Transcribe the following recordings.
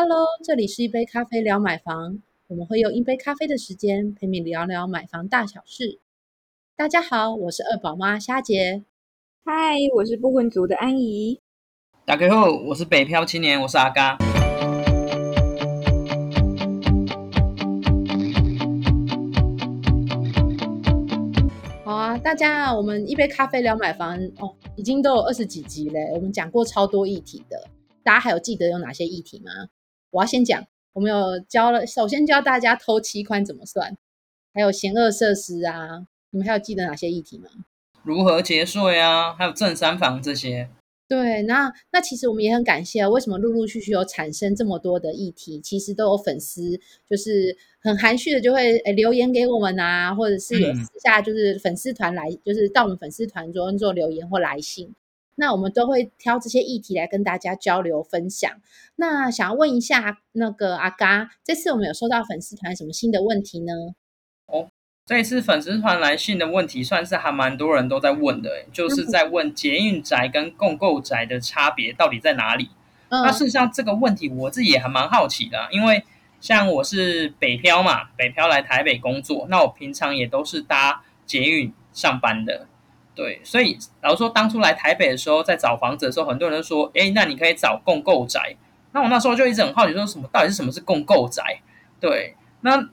Hello，这里是一杯咖啡聊买房，我们会用一杯咖啡的时间陪你聊聊买房大小事。大家好，我是二宝妈虾姐。嗨，我是不婚族的安怡。打开后，我是北漂青年，我是阿嘎。好啊，大家，我们一杯咖啡聊买房哦，已经都有二十几集嘞，我们讲过超多议题的，大家还有记得有哪些议题吗？我要先讲，我们有教了，首先教大家偷期款怎么算，还有险恶设施啊，你们还有记得哪些议题吗？如何节税啊，还有正三房这些。对，那那其实我们也很感谢，为什么陆陆续续有产生这么多的议题，其实都有粉丝就是很含蓄的就会诶留言给我们啊，或者是有私下就是粉丝团来，就是到我们粉丝团中做留言或来信。那我们都会挑这些议题来跟大家交流分享。那想要问一下那个阿嘎，这次我们有收到粉丝团什么新的问题呢？哦，这一次粉丝团来信的问题算是还蛮多人都在问的，就是在问捷运宅跟共购宅的差别到底在哪里？那事实上这个问题我自己也还蛮好奇的，因为像我是北漂嘛，北漂来台北工作，那我平常也都是搭捷运上班的。对，所以，老说当初来台北的时候，在找房子的时候，很多人说，哎，那你可以找共购宅。那我那时候就一直很好奇，说什么到底是什么是共购宅？对，那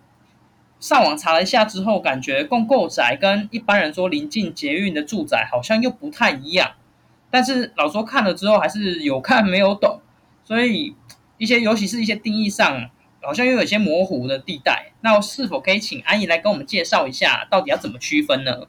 上网查了一下之后，感觉共购宅跟一般人说临近捷运的住宅好像又不太一样。但是老说看了之后，还是有看没有懂，所以一些尤其是一些定义上，好像又有些模糊的地带。那是否可以请安姨来跟我们介绍一下，到底要怎么区分呢？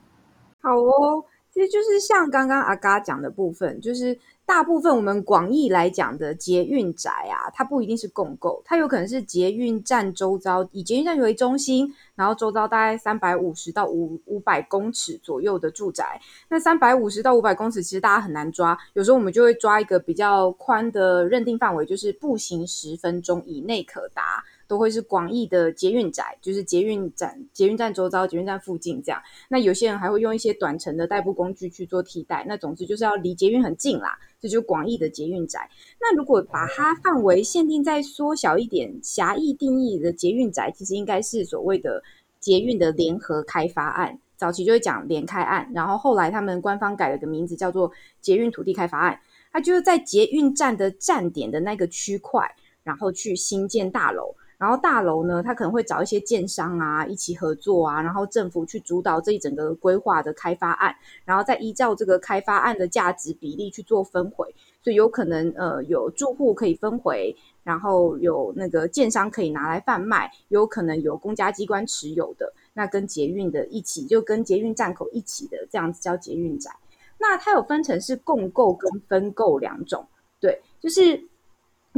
好哦。其实就是像刚刚阿嘎讲的部分，就是大部分我们广义来讲的捷运宅啊，它不一定是共购，它有可能是捷运站周遭以捷运站为中心，然后周遭大概三百五十到五五百公尺左右的住宅。那三百五十到五百公尺其实大家很难抓，有时候我们就会抓一个比较宽的认定范围，就是步行十分钟以内可达。都会是广义的捷运宅，就是捷运站、捷运站周遭、捷运站附近这样。那有些人还会用一些短程的代步工具去做替代。那总之就是要离捷运很近啦，这就是广义的捷运宅。那如果把它范围限定再缩小一点，狭义定义的捷运宅，其实应该是所谓的捷运的联合开发案。早期就会讲联开案，然后后来他们官方改了个名字，叫做捷运土地开发案。它就是在捷运站的站点的那个区块，然后去新建大楼。然后大楼呢，它可能会找一些建商啊一起合作啊，然后政府去主导这一整个规划的开发案，然后再依照这个开发案的价值比例去做分回，所以有可能呃有住户可以分回，然后有那个建商可以拿来贩卖，有可能有公家机关持有的，那跟捷运的一起就跟捷运站口一起的这样子叫捷运宅。那它有分成是共购跟分购两种，对，就是。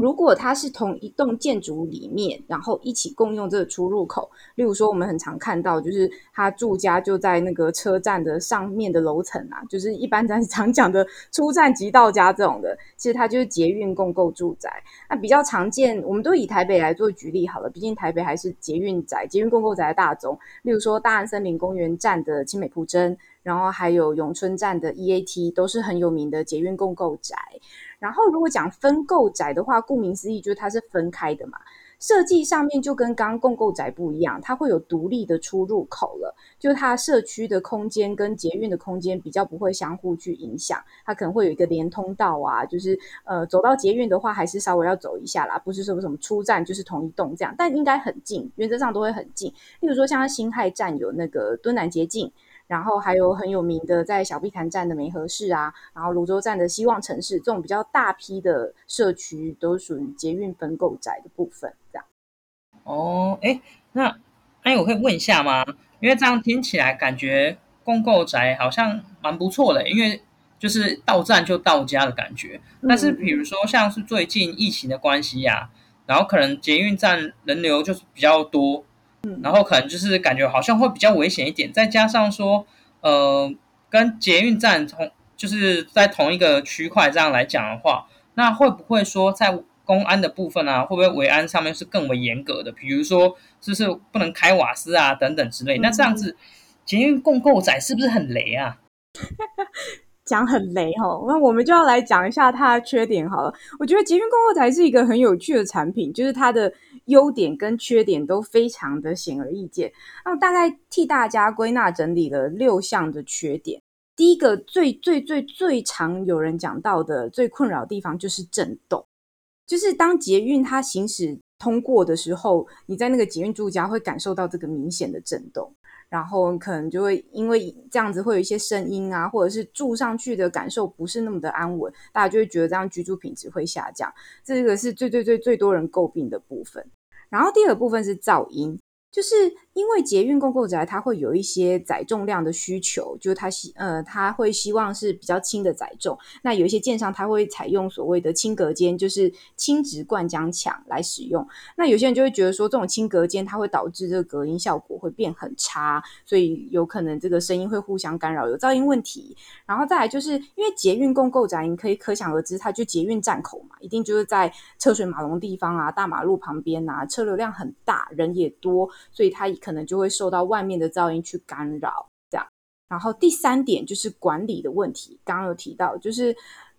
如果它是同一栋建筑里面，然后一起共用这个出入口，例如说我们很常看到，就是他住家就在那个车站的上面的楼层啊，就是一般咱常讲的出站即到家这种的，其实它就是捷运共构住宅。那比较常见，我们都以台北来做举例好了，毕竟台北还是捷运宅、捷运共构宅的大宗。例如说大安森林公园站的青美铺真，然后还有永春站的 EAT，都是很有名的捷运共构宅。然后，如果讲分购宅的话，顾名思义就是它是分开的嘛。设计上面就跟刚刚共购宅不一样，它会有独立的出入口了。就它社区的空间跟捷运的空间比较不会相互去影响，它可能会有一个连通道啊。就是呃，走到捷运的话，还是稍微要走一下啦，不是说什么出站就是同一栋这样，但应该很近，原则上都会很近。例如说，像新泰站有那个敦南捷径。然后还有很有名的，在小碧潭站的梅河市啊，然后泸州站的希望城市，这种比较大批的社区都属于捷运分购宅的部分，这样。哦，哎，那哎，我可以问一下吗？因为这样听起来感觉公购宅好像蛮不错的，因为就是到站就到家的感觉。但是比如说像是最近疫情的关系呀，然后可能捷运站人流就是比较多。然后可能就是感觉好像会比较危险一点，再加上说，呃，跟捷运站同就是在同一个区块这样来讲的话，那会不会说在公安的部分啊，会不会维安上面是更为严格的？比如说，就是不能开瓦斯啊等等之类。那这样子，捷运共购仔是不是很雷啊？讲很雷哈，那我们就要来讲一下它的缺点好了。我觉得捷运共购仔是一个很有趣的产品，就是它的优点跟缺点都非常的显而易见。那大概替大家归纳整理了六项的缺点。第一个最最最最常有人讲到的最困扰的地方就是震动，就是当捷运它行驶通过的时候，你在那个捷运住家会感受到这个明显的震动。然后可能就会因为这样子会有一些声音啊，或者是住上去的感受不是那么的安稳，大家就会觉得这样居住品质会下降，这个是最最最最多人诟病的部分。然后第二部分是噪音。就是因为捷运共购宅，它会有一些载重量的需求，就是它希呃，它会希望是比较轻的载重。那有一些建商，它会采用所谓的轻隔间，就是轻质灌浆墙来使用。那有些人就会觉得说，这种轻隔间它会导致这个隔音效果会变很差，所以有可能这个声音会互相干扰，有噪音问题。然后再来就是因为捷运共购宅，你可以可想而知，它就捷运站口嘛，一定就是在车水马龙地方啊，大马路旁边啊，车流量很大，人也多。所以它可可能就会受到外面的噪音去干扰，这样。然后第三点就是管理的问题，刚刚有提到，就是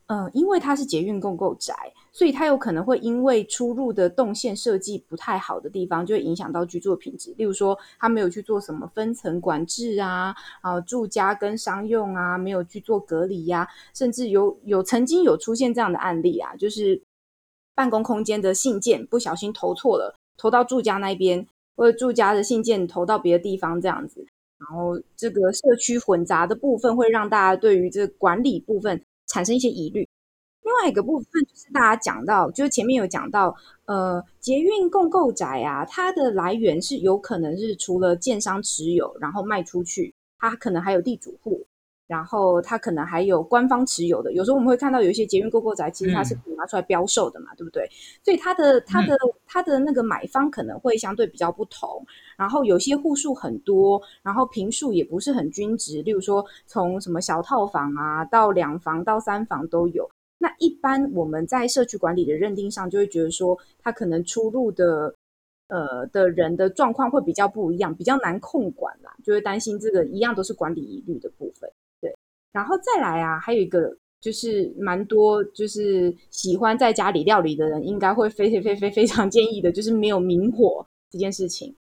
嗯，因为它是捷运共构宅，所以它有可能会因为出入的动线设计不太好的地方，就会影响到居住品质。例如说，它没有去做什么分层管制啊，啊，住家跟商用啊，没有去做隔离呀，甚至有有曾经有出现这样的案例啊，就是办公空间的信件不小心投错了，投到住家那边。或者住家的信件投到别的地方这样子，然后这个社区混杂的部分会让大家对于这管理部分产生一些疑虑。另外一个部分就是大家讲到，就是前面有讲到，呃，捷运共购宅啊，它的来源是有可能是除了建商持有，然后卖出去，它可能还有地主户。然后它可能还有官方持有的，有时候我们会看到有一些捷运共购宅，其实它是拿出来标售的嘛，对不对？所以它的它的它的那个买方可能会相对比较不同。然后有些户数很多，然后平数也不是很均值，例如说从什么小套房啊到两房到三房都有。那一般我们在社区管理的认定上，就会觉得说它可能出入的呃的人的状况会比较不一样，比较难控管啦，就会担心这个一样都是管理疑虑的部分。对然后再来啊，还有一个就是蛮多，就是喜欢在家里料理的人，应该会非非非非非常建议的，就是没有明火这件事情。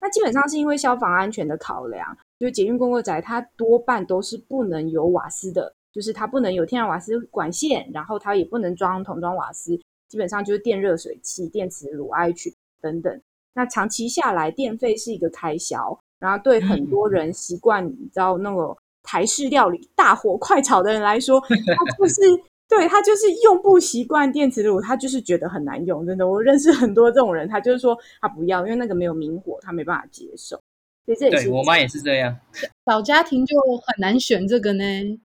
那基本上是因为消防安全的考量，就是捷运公共宅它多半都是不能有瓦斯的，就是它不能有天然瓦斯管线，然后它也不能装桶装瓦斯，基本上就是电热水器、电磁炉、IH 等等。那长期下来，电费是一个开销，然后对很多人习惯，你知道那个。台式料理大火快炒的人来说，他就是对他就是用不习惯电磁炉，他就是觉得很难用。真的，我认识很多这种人，他就是说他不要，因为那个没有明火，他没办法接受。所以这也是我妈也是这样。小家庭就很难选这个呢。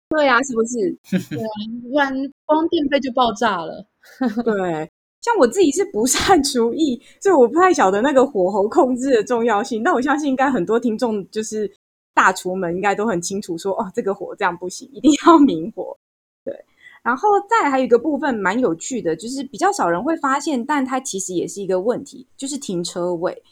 对啊，是不是？对啊，不然光电费就爆炸了。对，像我自己是不善厨艺，所以我不太晓得那个火候控制的重要性。那我相信应该很多听众就是。大厨们应该都很清楚，说哦，这个火这样不行，一定要明火。对，然后再还有一个部分蛮有趣的，就是比较少人会发现，但它其实也是一个问题，就是停车位。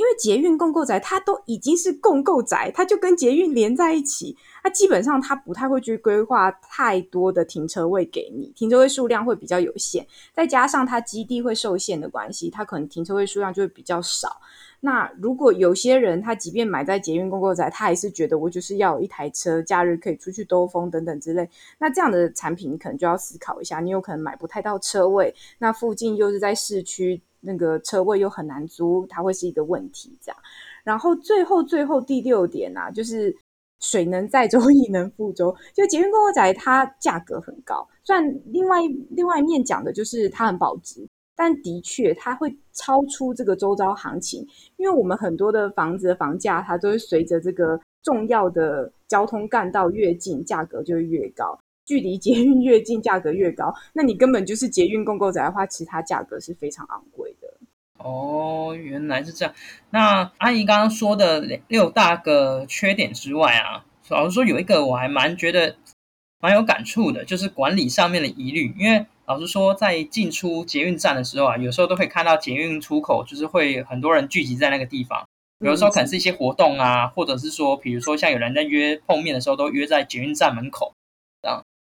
因为捷运共购宅它都已经是共购宅，它就跟捷运连在一起，它基本上它不太会去规划太多的停车位给你，停车位数量会比较有限，再加上它基地会受限的关系，它可能停车位数量就会比较少。那如果有些人他即便买在捷运公购宅，他还是觉得我就是要有一台车，假日可以出去兜风等等之类。那这样的产品，你可能就要思考一下，你有可能买不太到车位，那附近又是在市区，那个车位又很难租，它会是一个问题。这样，然后最后最后第六点啊，就是水能载舟，亦能覆舟。就捷运公购宅，它价格很高，虽然另外另外一面讲的就是它很保值。但的确，它会超出这个周遭行情，因为我们很多的房子的房价，它都是随着这个重要的交通干道越近，价格就会越高；距离捷运越近，价格越高。那你根本就是捷运共购宅的话，其他价格是非常昂贵的。哦，原来是这样。那阿姨刚刚说的六大个缺点之外啊，老实说有一个我还蛮觉得蛮有感触的，就是管理上面的疑虑，因为。老实说，在进出捷运站的时候啊，有时候都会看到捷运出口，就是会很多人聚集在那个地方。有的时候可能是一些活动啊，或者是说，比如说像有人在约碰面的时候，都约在捷运站门口。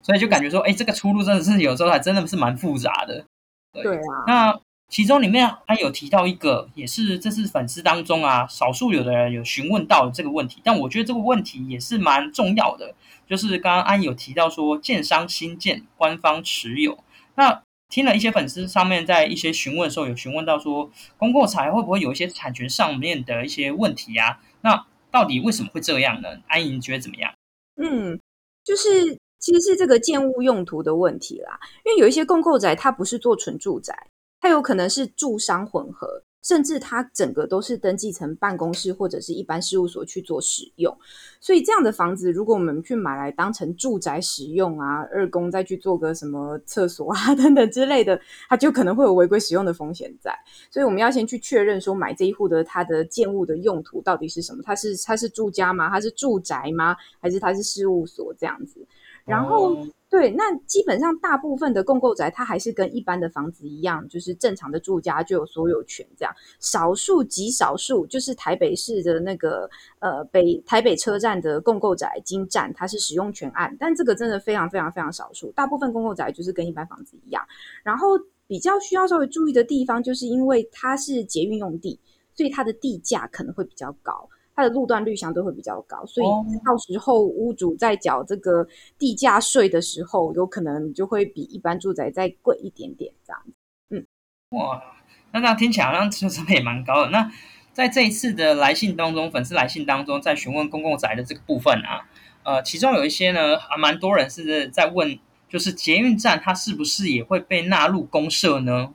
所以就感觉说，哎，这个出路真的是有时候还真的是蛮复杂的。对啊，那其中里面还有提到一个，也是这是粉丝当中啊，少数有的人有询问到这个问题，但我觉得这个问题也是蛮重要的，就是刚刚安有提到说，建商新建官方持有，那听了一些粉丝上面在一些询问的时候，有询问到说，公共财会不会有一些产权上面的一些问题啊？那到底为什么会这样呢？安莹觉得怎么样？嗯，就是其实是这个建物用途的问题啦，因为有一些共购宅它不是做纯住宅。它有可能是住商混合，甚至它整个都是登记成办公室或者是一般事务所去做使用。所以这样的房子，如果我们去买来当成住宅使用啊，二公再去做个什么厕所啊 等等之类的，它就可能会有违规使用的风险在。所以我们要先去确认说，买这一户的它的建物的用途到底是什么？它是它是住家吗？它是住宅吗？还是它是事务所这样子？然后。对，那基本上大部分的共购宅，它还是跟一般的房子一样，就是正常的住家就有所有权这样。少数极少数，就是台北市的那个呃北台北车站的共购宅金站，它是使用权案，但这个真的非常非常非常少数。大部分共购宅就是跟一般房子一样。然后比较需要稍微注意的地方，就是因为它是捷运用地，所以它的地价可能会比较高。它的路段率相对会比较高，所以到时候屋主在缴这个地价税的时候，有可能就会比一般住宅再贵一点点这样子。嗯，哇，那这样听起来好像车成本也蛮高的。那在这一次的来信当中，粉丝来信当中，在询问公共宅的这个部分啊，呃，其中有一些呢，还蛮多人是在问，就是捷运站它是不是也会被纳入公社呢？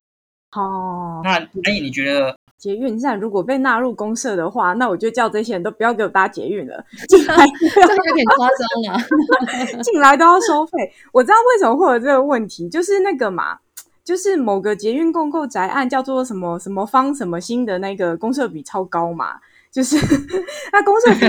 哦，那阿姨，你觉得？捷运站如果被纳入公社的话，那我就叫这些人都不要给我搭捷运了。进来这有点夸张了，进来都要收费。我知道为什么会有这个问题，就是那个嘛，就是某个捷运共购宅案叫做什么什么方什么新的那个公社比超高嘛。就是那公社比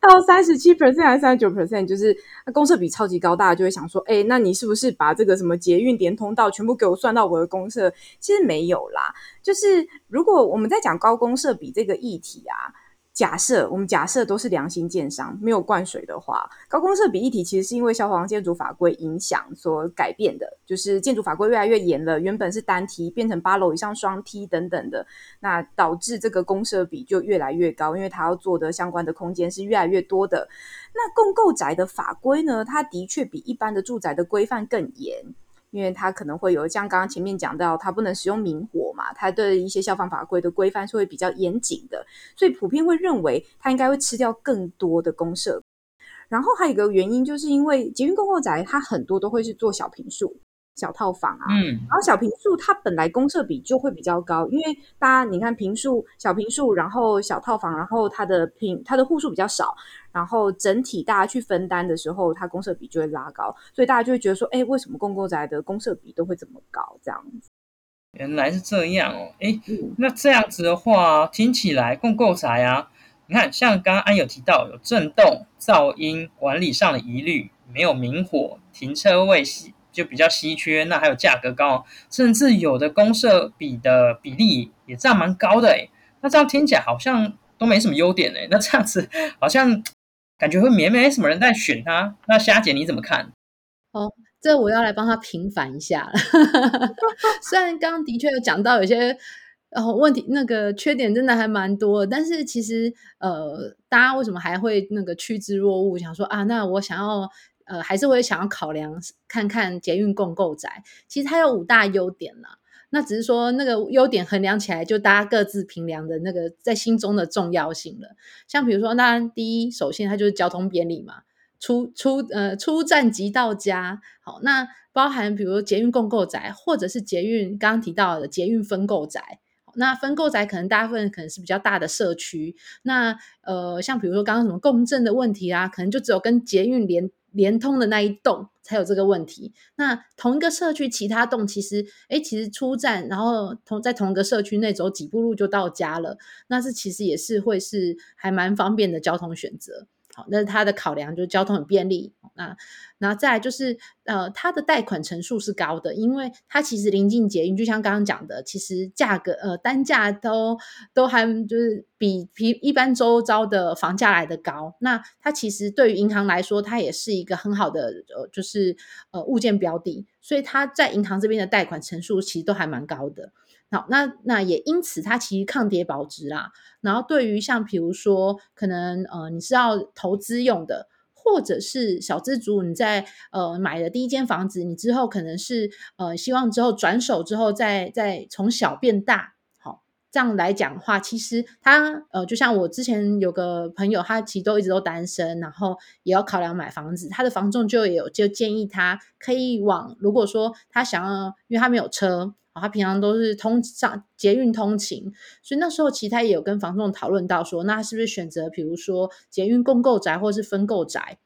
到三十七 percent 还是三十九 percent，就是那公社比超级高，大家就会想说，哎，那你是不是把这个什么捷运连通道全部给我算到我的公社？其实没有啦，就是如果我们在讲高公社比这个议题啊。假设我们假设都是良心建商，没有灌水的话，高公设比一体其实是因为消防建筑法规影响所改变的，就是建筑法规越来越严了，原本是单梯变成八楼以上双梯等等的，那导致这个公设比就越来越高，因为它要做的相关的空间是越来越多的。那共构宅的法规呢，它的确比一般的住宅的规范更严。因为它可能会有像刚刚前面讲到，它不能使用明火嘛，它对一些消防法规的规范是会比较严谨的，所以普遍会认为它应该会吃掉更多的公社。然后还有一个原因，就是因为捷运公共宅它很多都会是做小平数。小套房啊，嗯，然后小平数它本来公设比就会比较高，因为大家你看平数小平数，然后小套房，然后它的平它的户数比较少，然后整体大家去分担的时候，它公设比就会拉高，所以大家就会觉得说，哎，为什么公共宅的公设比都会这么高？这样子，原来是这样哦，哎，那这样子的话，听起来共购宅啊，你看像刚刚安有提到有震动、噪音管理上的疑虑，没有明火，停车位是。就比较稀缺，那还有价格高，甚至有的公社比的比例也占蛮高的诶那这样听起来好像都没什么优点诶那这样子好像感觉会没没什么人在选它。那虾姐你怎么看？哦，这我要来帮他平反一下。虽然刚刚的确有讲到有些呃问题，那个缺点真的还蛮多，但是其实呃，大家为什么还会那个趋之若鹜，想说啊，那我想要。呃，还是会想要考量看看捷运共购宅，其实它有五大优点啦。那只是说那个优点衡量起来，就大家各自评量的那个在心中的重要性了。像比如说，那第一，首先它就是交通便利嘛，出出呃出站即到家。好，那包含比如捷运共购宅，或者是捷运刚刚提到的捷运分购宅。那分购宅可能大部分可能是比较大的社区。那呃，像比如说刚刚什么共振的问题啊，可能就只有跟捷运连。联通的那一栋才有这个问题。那同一个社区其他栋其实，哎，其实出站然后同在同一个社区内走几步路就到家了。那是其实也是会是还蛮方便的交通选择。好，那它的考量就是交通很便利。那，然后再来就是，呃，它的贷款成数是高的，因为它其实临近捷运，就像刚刚讲的，其实价格呃单价都都还就是比比一般周遭的房价来的高。那它其实对于银行来说，它也是一个很好的呃，就是呃物件标的，所以它在银行这边的贷款成数其实都还蛮高的。好，那那也因此它其实抗跌保值啦。然后对于像比如说可能呃你是要投资用的。或者是小资族，你在呃买的第一间房子，你之后可能是呃希望之后转手之后再再从小变大，好这样来讲的话，其实他呃就像我之前有个朋友，他其实都一直都单身，然后也要考量买房子，他的房仲就有就建议他可以往如果说他想要，因为他没有车。啊他平常都是通上捷运通勤，所以那时候其实他也有跟房仲讨论到说，那是不是选择比如说捷运共购宅或是分购宅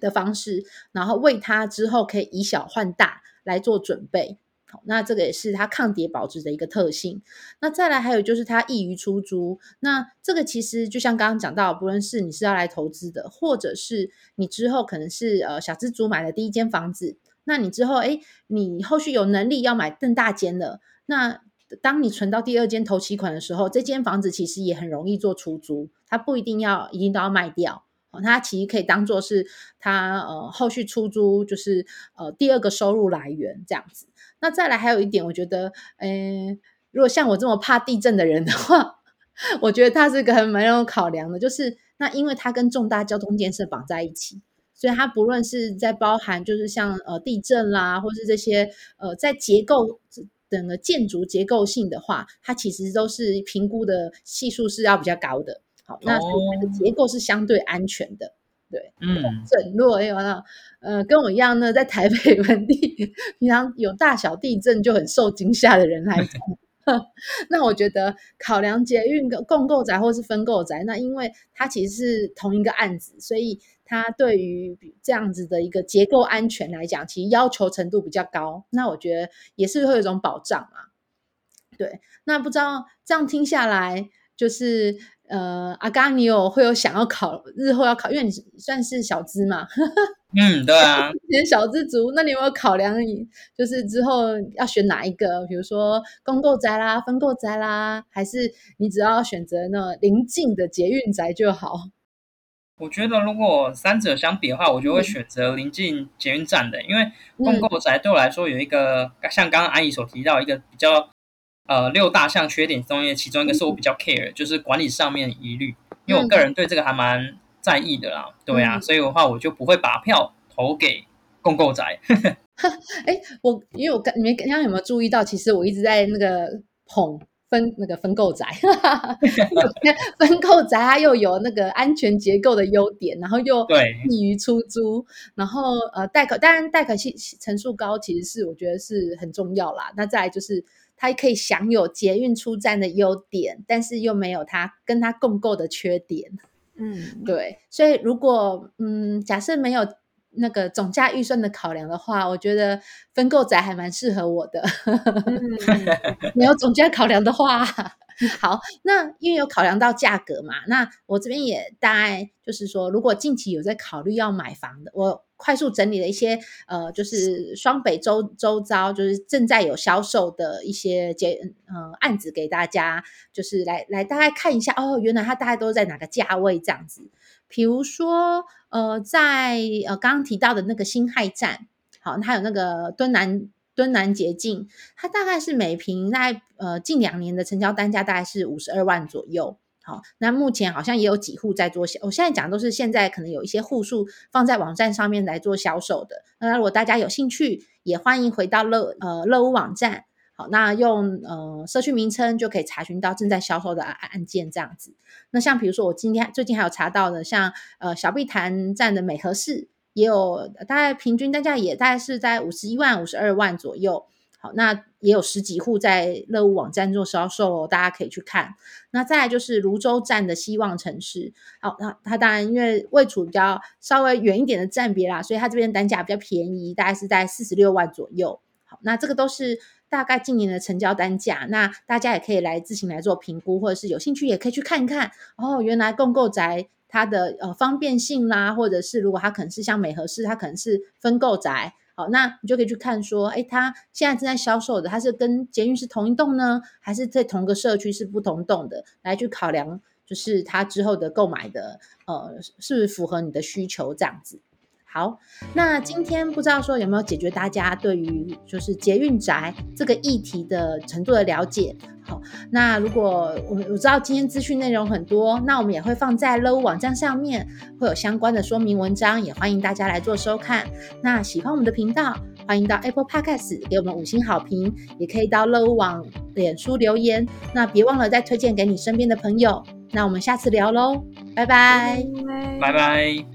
的方式，然后为他之后可以以小换大来做准备。好，那这个也是它抗跌保值的一个特性。那再来还有就是它易于出租。那这个其实就像刚刚讲到，不论是你是要来投资的，或者是你之后可能是呃小资族买的第一间房子。那你之后，哎，你后续有能力要买更大间的，那当你存到第二间头期款的时候，这间房子其实也很容易做出租，它不一定要一定都要卖掉，它其实可以当做是它呃后续出租，就是呃第二个收入来源这样子。那再来还有一点，我觉得，嗯，如果像我这么怕地震的人的话，我觉得它是个很蛮有考量的，就是那因为它跟重大交通建设绑在一起。所以它不论是在包含，就是像呃地震啦，或是这些呃在结构整个建筑结构性的话，它其实都是评估的系数是要比较高的。好，那它的结构是相对安全的。对，嗯，整落有那呃跟我一样呢，在台北本地平常有大小地震就很受惊吓的人来讲。那我觉得考量捷运的共购宅或是分购宅，那因为它其实是同一个案子，所以它对于这样子的一个结构安全来讲，其实要求程度比较高。那我觉得也是会有一种保障嘛。对，那不知道这样听下来，就是呃，阿刚，你有会有想要考日后要考，因为你算是小资嘛。嗯，对啊，选小资族，那你有没有考量？你就是之后要选哪一个？比如说公购宅啦、分购宅啦，还是你只要选择那临近的捷运宅就好？我觉得如果三者相比的话，我就会选择临近捷运站的，因为公购宅对我来说有一个像刚刚阿姨所提到一个比较呃六大项缺点中，其中一个是我比较 care，就是管理上面疑虑，因为我个人对这个还蛮。在意的啦，对啊，所以的话我就不会把票投给共购宅。哎，我因为我刚你们刚刚有没有注意到，其实我一直在那个捧分那个分购宅，分购宅它又有那个安全结构的优点，然后又对易于出租，然后呃贷款当然贷款性层数高，其实是我觉得是很重要啦。那再来就是它可以享有捷运出站的优点，但是又没有它跟它共购的缺点。嗯，对，所以如果嗯，假设没有那个总价预算的考量的话，我觉得分购宅还蛮适合我的。没有总价考量的话。好，那因为有考量到价格嘛，那我这边也大概就是说，如果近期有在考虑要买房的，我快速整理了一些呃，就是双北周周遭就是正在有销售的一些结呃案子给大家，就是来来大概看一下哦，原来它大概都在哪个价位这样子。比如说呃，在呃刚刚提到的那个新亥站，好，它有那个敦南。敦南捷径，它大概是每平在呃近两年的成交单价大概是五十二万左右。好，那目前好像也有几户在做销，我现在讲都是现在可能有一些户数放在网站上面来做销售的。那如果大家有兴趣，也欢迎回到乐呃乐屋网站，好，那用呃社区名称就可以查询到正在销售的案案件这样子。那像比如说我今天最近还有查到的，像呃小碧潭站的美和市。也有大概平均单价也大概是在五十一万、五十二万左右。好，那也有十几户在乐屋网站做销售，大家可以去看。那再来就是泸州站的希望城市，好，那它当然因为位处比较稍微远一点的站别啦，所以它这边单价比较便宜，大概是在四十六万左右。好，那这个都是大概今年的成交单价，那大家也可以来自行来做评估，或者是有兴趣也可以去看一看。哦，原来共购宅。它的呃方便性啦，或者是如果它可能是像美和市，它可能是分购宅，好，那你就可以去看说，哎，它现在正在销售的，它是跟捷运是同一栋呢，还是在同个社区是不同栋的，来去考量，就是它之后的购买的呃是不是符合你的需求这样子。好，那今天不知道说有没有解决大家对于就是捷运宅这个议题的程度的了解。好，那如果我我知道今天资讯内容很多，那我们也会放在乐屋网站上面，会有相关的说明文章，也欢迎大家来做收看。那喜欢我们的频道，欢迎到 Apple Podcast 给我们五星好评，也可以到乐屋网脸书留言。那别忘了再推荐给你身边的朋友。那我们下次聊喽，拜拜，拜拜。